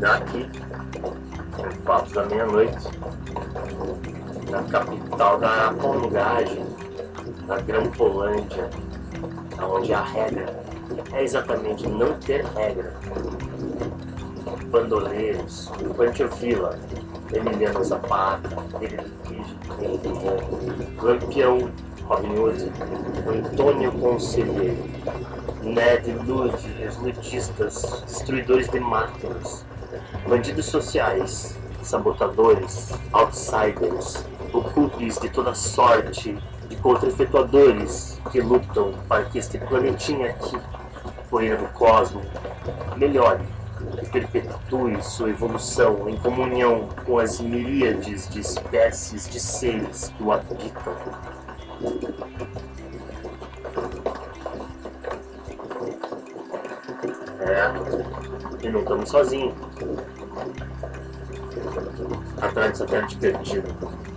daqui, em Papos da Meia-Noite, na capital da colungagem, na Grampolândia, onde a regra. É exatamente não ter regra. Bandoleiros, Pantiofila, Emiliano Zapata, Lampião Robin Hood, Antônio Conselheiro, Ned Lude, os lutistas, destruidores de máquinas, bandidos sociais, sabotadores, outsiders, ocultes de toda sorte, de contra-efetuadores que lutam para que este planetinha aqui, poeira do cosmos, melhore e perpetue sua evolução em comunhão com as miríades de espécies de seres que o habitam. É, e não estamos sozinhos. Atrás do satélite perdido.